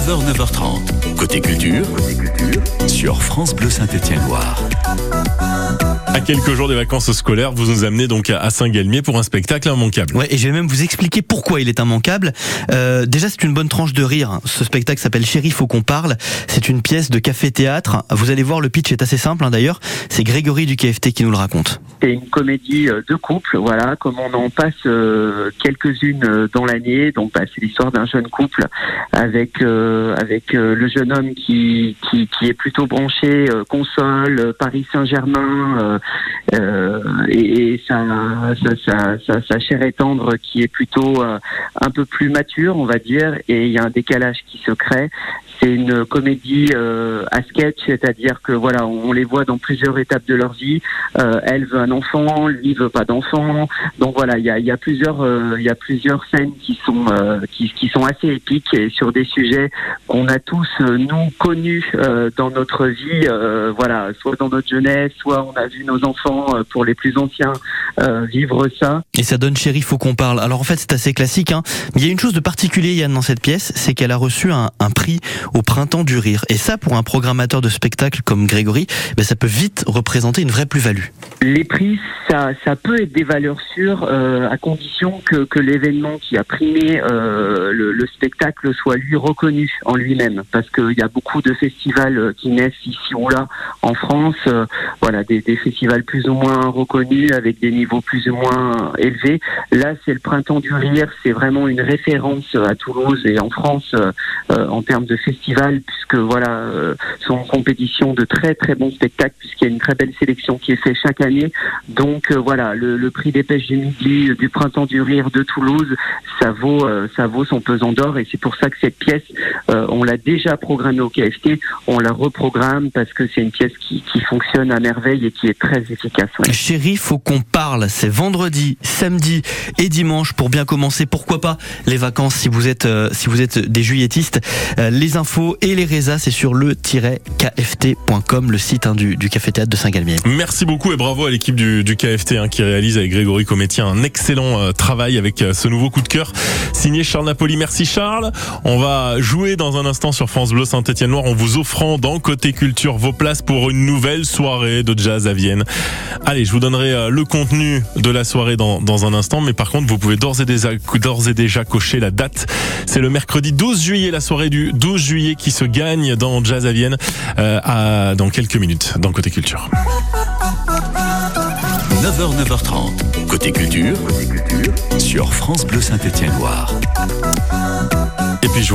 9h, 9h30. Côté culture, sur France Bleu Saint-Étienne-Loire. À quelques jours des vacances scolaires, vous nous amenez donc à Saint-Galmier pour un spectacle immanquable. Ouais, et je vais même vous expliquer pourquoi il est immanquable. Euh, déjà, c'est une bonne tranche de rire. Ce spectacle s'appelle Chéri, faut qu'on parle. C'est une pièce de café-théâtre. Vous allez voir, le pitch est assez simple hein, d'ailleurs. C'est Grégory du KFT qui nous le raconte. C'est une comédie euh, de couple, voilà, comme on en passe euh, quelques-unes euh, dans l'année. Donc, bah, c'est l'histoire d'un jeune couple avec euh, avec euh, le jeune homme qui, qui qui est plutôt branché euh, console, Paris Saint-Germain, et, et sa, sa, sa, sa, chère et tendre qui est plutôt un peu plus mature, on va dire, et il y a un décalage qui se crée. C'est une comédie euh, à sketch, c'est-à-dire que voilà, on les voit dans plusieurs étapes de leur vie. Euh, elle veut un enfant, lui veut pas d'enfant. Donc voilà, il y a, y a plusieurs, euh, il y a plusieurs scènes qui sont euh, qui, qui sont assez épiques et sur des sujets qu'on a tous euh, nous connus dans notre vie. voilà, soit dans notre jeunesse, soit on a vu nos enfants pour les plus anciens euh, vivre ça. Et ça donne Chéri, faut qu'on parle. Alors en fait, c'est assez classique. Hein. Mais il y a une chose de particulier, Yann, dans cette pièce, c'est qu'elle a reçu un, un prix au Printemps du Rire. Et ça, pour un programmateur de spectacle comme Grégory, ben, ça peut vite représenter une vraie plus-value. Les prix, ça, ça peut être des valeurs sûres euh, à condition que, que l'événement qui a primé euh, le, le spectacle soit lui reconnu en lui-même, parce qu'il y a beaucoup de festivals euh, qui naissent ici ou là en France, euh, voilà, des, des festivals plus ou moins reconnus avec des plus ou moins élevés. Là, c'est le Printemps du Rire, c'est vraiment une référence à Toulouse et en France euh, euh, en termes de festival, voilà, euh, sont en compétition de très très bons spectacles, puisqu'il y a une très belle sélection qui est faite chaque année. Donc euh, voilà, le, prix des pêches du midi euh, du Printemps du Rire de Toulouse, ça vaut ça vaut son pesant d'or, et c'est pour ça que cette pièce, on l'a déjà programmée au KFT, on la reprogramme parce que c'est une pièce qui, fonctionne à merveille et qui est très efficace. ouais. Chéri, faut qu'on parle. C'est vendredi, samedi et dimanche pour bien commencer. Pourquoi pas les vacances si vous êtes si vous êtes des juilletistes. Les infos et les c'est sur le-kft.com, le site hein, du, café théâtre de Saint-Galmier. Merci beaucoup et bravo à l'équipe du, KFT hein, qui réalise avec Grégory Cométien un excellent euh, travail avec euh, ce nouveau coup de cœur signé Charles Napoli. Merci Charles. On va jouer dans un instant sur France Bleu Saint-Étienne Noir en vous offrant dans Côté Culture vos places pour une nouvelle soirée de jazz à Vienne. Allez, je vous donnerai euh, le contenu de la soirée dans, dans un instant, mais par contre vous pouvez d'ores et déjà, d'ores et déjà cocher la date. C'est le mercredi 12 juillet, la soirée du 12 juillet qui se gagne dans Jazz à Vienne euh, à, dans quelques minutes dans Côté Culture. 9h, 9h30, Côté Culture, sur France Bleu Saint-Étienne-Loire. Et puis je